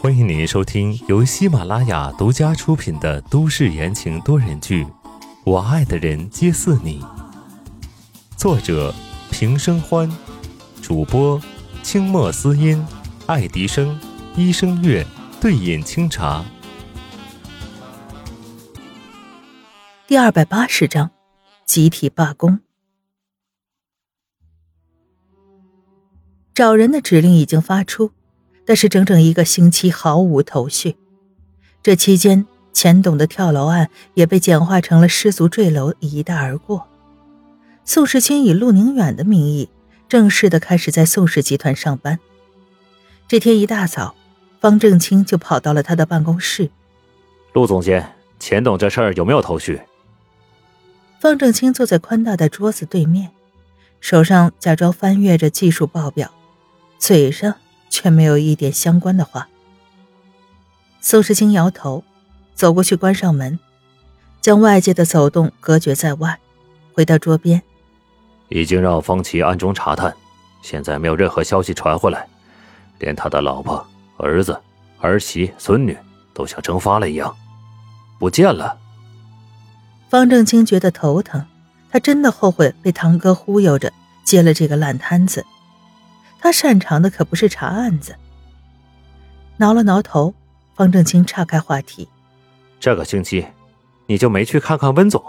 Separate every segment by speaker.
Speaker 1: 欢迎您收听由喜马拉雅独家出品的都市言情多人剧《我爱的人皆似你》，作者平生欢，主播清墨思音、爱迪生、一生月、对饮清茶。
Speaker 2: 第二百八十章，集体罢工。找人的指令已经发出，但是整整一个星期毫无头绪。这期间，钱董的跳楼案也被简化成了失足坠楼，一带而过。宋世清以陆宁远的名义，正式的开始在宋氏集团上班。这天一大早，方正清就跑到了他的办公室。
Speaker 3: 陆总监，钱董这事儿有没有头绪？
Speaker 2: 方正清坐在宽大的桌子对面，手上假装翻阅着技术报表，嘴上却没有一点相关的话。宋时清摇头，走过去关上门，将外界的走动隔绝在外，回到桌边。
Speaker 3: 已经让方琦暗中查探，现在没有任何消息传回来，连他的老婆、儿子、儿媳、孙女都像蒸发了一样，不见了。
Speaker 2: 方正清觉得头疼，他真的后悔被堂哥忽悠着接了这个烂摊子。他擅长的可不是查案子。挠了挠头，方正清岔开话题：“
Speaker 3: 这个星期，你就没去看看温总？”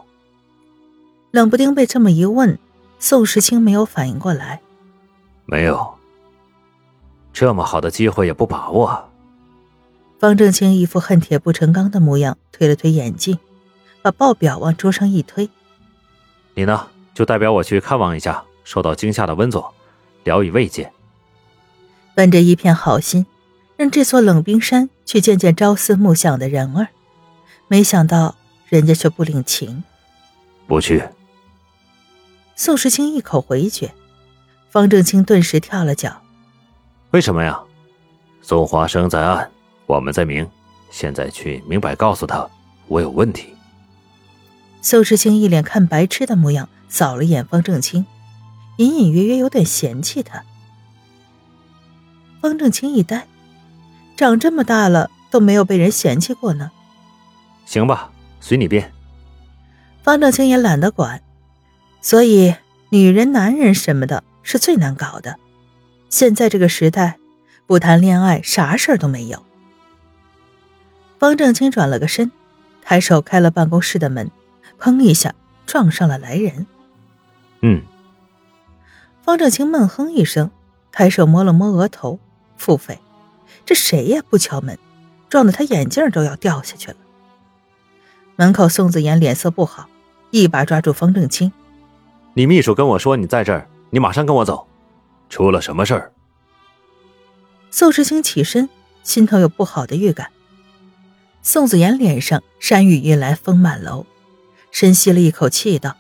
Speaker 2: 冷不丁被这么一问，宋时清没有反应过来。
Speaker 3: 没有。这么好的机会也不把握。
Speaker 2: 方正清一副恨铁不成钢的模样，推了推眼镜。把报表往桌上一推，
Speaker 3: 你呢？就代表我去看望一下受到惊吓的温总，聊以慰藉。
Speaker 2: 本着一片好心，让这座冷冰山去见见朝思暮想的人儿，没想到人家却不领情。
Speaker 3: 不去。
Speaker 2: 宋时清一口回绝，方正清顿时跳了脚。
Speaker 3: 为什么呀？宋华生在暗，我们在明，现在去明摆告诉他我有问题。
Speaker 2: 宋时清一脸看白痴的模样，扫了眼方正清，隐隐约约有点嫌弃他。方正清一呆，长这么大了都没有被人嫌弃过呢。
Speaker 3: 行吧，随你便。
Speaker 2: 方正清也懒得管，所以女人、男人什么的是最难搞的。现在这个时代，不谈恋爱，啥事儿都没有。方正清转了个身，抬手开了办公室的门。砰一下，撞上了来人。
Speaker 3: 嗯，
Speaker 2: 方正清闷哼一声，抬手摸了摸额头，腹诽：“这谁呀？不敲门，撞得他眼镜都要掉下去了。”门口，宋子妍脸色不好，一把抓住方正清：“
Speaker 3: 你秘书跟我说你在这儿，你马上跟我走，出了什么事儿？”
Speaker 2: 宋时清起身，心头有不好的预感。宋子妍脸上山雨欲来风满楼。深吸了一口气，道：“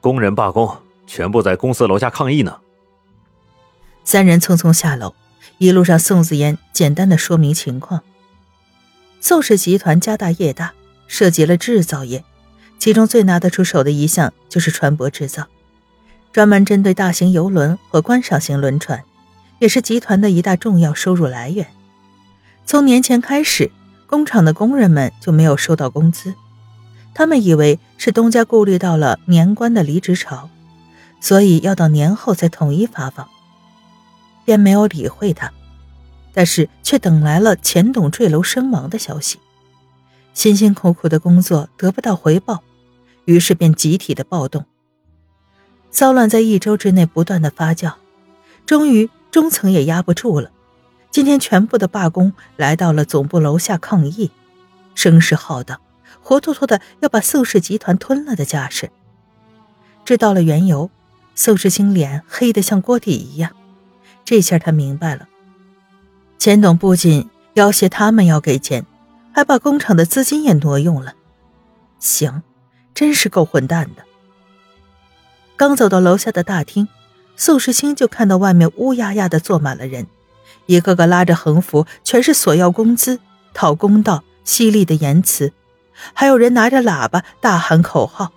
Speaker 3: 工人罢工，全部在公司楼下抗议呢。”
Speaker 2: 三人匆匆下楼，一路上宋子妍简单的说明情况。宋氏集团家大业大，涉及了制造业，其中最拿得出手的一项就是船舶制造，专门针对大型游轮和观赏型轮船，也是集团的一大重要收入来源。从年前开始，工厂的工人们就没有收到工资。他们以为是东家顾虑到了年关的离职潮，所以要到年后再统一发放，便没有理会他。但是却等来了钱董坠楼身亡的消息，辛辛苦苦的工作得不到回报，于是便集体的暴动。骚乱在一周之内不断的发酵，终于中层也压不住了，今天全部的罢工来到了总部楼下抗议，声势浩荡。活脱脱的要把宋氏集团吞了的架势。知道了缘由，宋世清脸黑得像锅底一样。这下他明白了，钱董不仅要挟他们要给钱，还把工厂的资金也挪用了。行，真是够混蛋的。刚走到楼下的大厅，宋世清就看到外面乌压压的坐满了人，一个个拉着横幅，全是索要工资、讨公道、犀利的言辞。还有人拿着喇叭大喊口号，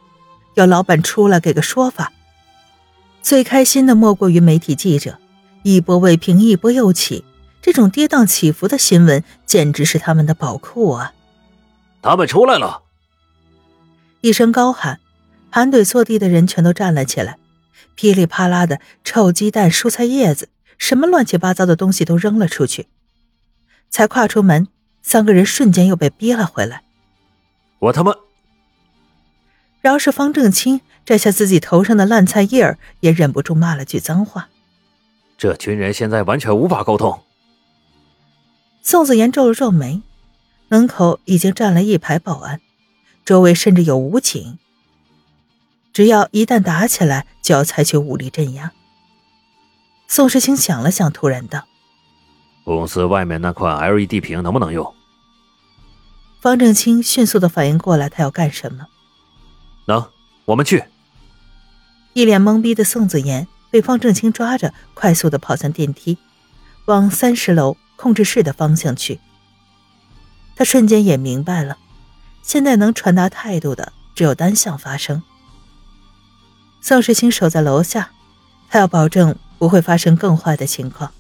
Speaker 2: 要老板出来给个说法。最开心的莫过于媒体记者，一波未平一波又起，这种跌宕起伏的新闻简直是他们的宝库啊！
Speaker 3: 他们出来了！
Speaker 2: 一声高喊，盘腿坐地的人全都站了起来，噼里啪啦的臭鸡蛋、蔬菜叶子，什么乱七八糟的东西都扔了出去。才跨出门，三个人瞬间又被逼了回来。
Speaker 3: 我他妈！
Speaker 2: 饶是方正清摘下自己头上的烂菜叶儿，也忍不住骂了句脏话。
Speaker 3: 这群人现在完全无法沟通。
Speaker 2: 宋子言皱了皱眉，门口已经站了一排保安，周围甚至有武警。只要一旦打起来，就要采取武力镇压。宋时清想了想，突然道：“
Speaker 3: 公司外面那块 LED 屏能不能用？”
Speaker 2: 方正清迅速的反应过来，他要干什么？
Speaker 3: 能，我们去。
Speaker 2: 一脸懵逼的宋子言被方正清抓着，快速的跑向电梯，往三十楼控制室的方向去。他瞬间也明白了，现在能传达态度的只有单向发生。宋时清守在楼下，他要保证。不会发生更坏的情况。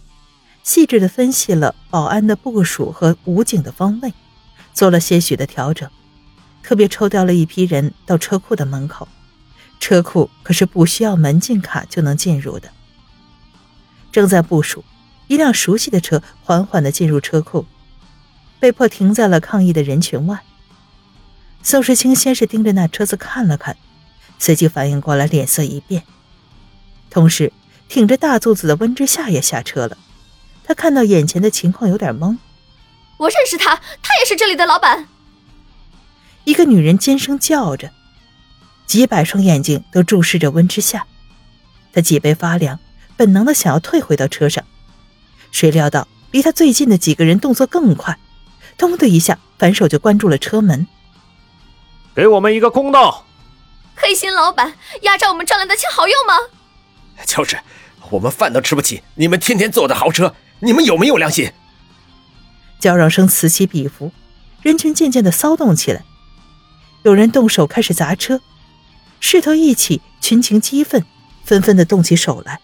Speaker 2: 细致的分析了保安的部署和武警的方位，做了些许的调整，特别抽调了一批人到车库的门口。车库可是不需要门禁卡就能进入的。正在部署，一辆熟悉的车缓缓的进入车库，被迫停在了抗议的人群外。宋时清先是盯着那车子看了看，随即反应过来，脸色一变，同时。挺着大肚子的温之夏也下车了，他看到眼前的情况有点懵。
Speaker 4: 我认识他，他也是这里的老板。
Speaker 2: 一个女人尖声叫着，几百双眼睛都注视着温之夏。他脊背发凉，本能的想要退回到车上，谁料到离他最近的几个人动作更快，咚的一下反手就关住了车门。
Speaker 3: 给我们一个公道！
Speaker 4: 黑心老板压榨我们赚来的钱好用吗？
Speaker 5: 就是。我们饭都吃不起，你们天天坐的豪车，你们有没有良心？
Speaker 2: 叫嚷声此起彼伏，人群渐渐的骚动起来，有人动手开始砸车，势头一起，群情激愤，纷纷的动起手来。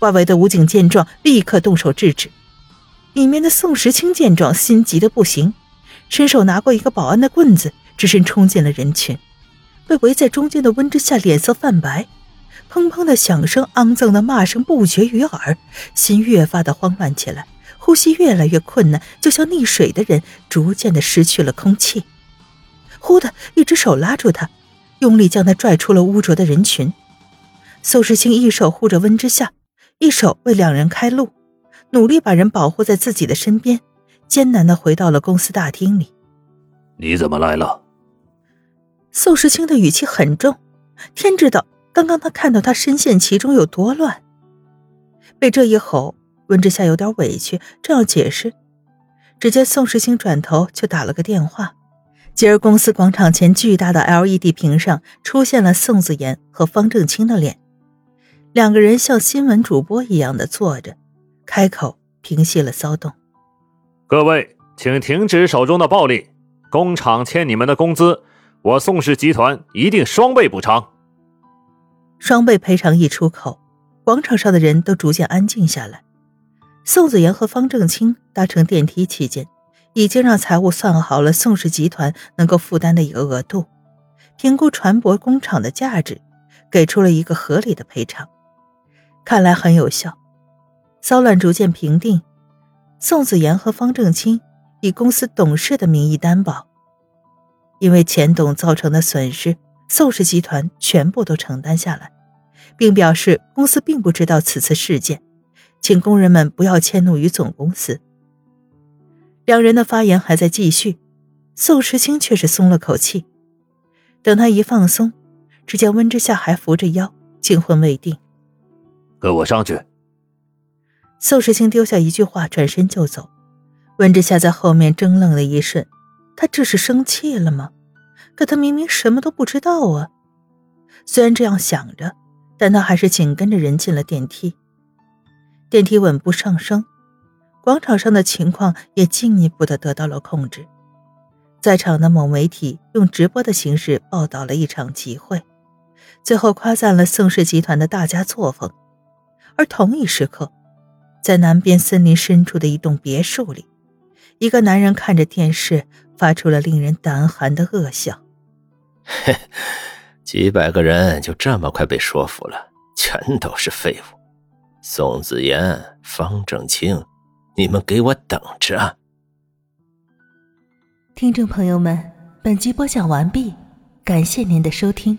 Speaker 2: 外围的武警见状，立刻动手制止。里面的宋时清见状，心急的不行，伸手拿过一个保安的棍子，只身冲进了人群，被围在中间的温之夏脸色泛白。砰砰的响声，肮脏的骂声不绝于耳，心越发的慌乱起来，呼吸越来越困难，就像溺水的人逐渐的失去了空气。忽的一只手拉住他，用力将他拽出了污浊的人群。宋时清一手护着温之夏，一手为两人开路，努力把人保护在自己的身边，艰难的回到了公司大厅里。
Speaker 3: 你怎么来了？
Speaker 2: 宋时清的语气很重，天知道。刚刚他看到他深陷其中有多乱，被这一吼，温之夏有点委屈，正要解释，只见宋时清转头就打了个电话。继而公司广场前巨大的 LED 屏上出现了宋子妍和方正清的脸，两个人像新闻主播一样的坐着，开口平息了骚动。
Speaker 3: 各位，请停止手中的暴力，工厂欠你们的工资，我宋氏集团一定双倍补偿。
Speaker 2: 双倍赔偿一出口，广场上的人都逐渐安静下来。宋子妍和方正清搭乘电梯期间，已经让财务算好了宋氏集团能够负担的一个额度，评估船舶工厂的价值，给出了一个合理的赔偿，看来很有效。骚乱逐渐平定，宋子言和方正清以公司董事的名义担保，因为钱董造成的损失。宋氏集团全部都承担下来，并表示公司并不知道此次事件，请工人们不要迁怒于总公司。两人的发言还在继续，宋时清却是松了口气。等他一放松，只见温之夏还扶着腰，惊魂未定。
Speaker 3: 跟我上去。
Speaker 2: 宋时清丢下一句话，转身就走。温之夏在后面怔愣了一瞬，他这是生气了吗？可他明明什么都不知道啊！虽然这样想着，但他还是紧跟着人进了电梯。电梯稳步上升，广场上的情况也进一步的得到了控制。在场的某媒体用直播的形式报道了一场集会，最后夸赞了宋氏集团的大家作风。而同一时刻，在南边森林深处的一栋别墅里，一个男人看着电视，发出了令人胆寒的恶笑。
Speaker 5: 嘿，几百个人就这么快被说服了，全都是废物。宋子言、方正清，你们给我等着！
Speaker 2: 听众朋友们，本集播讲完毕，感谢您的收听。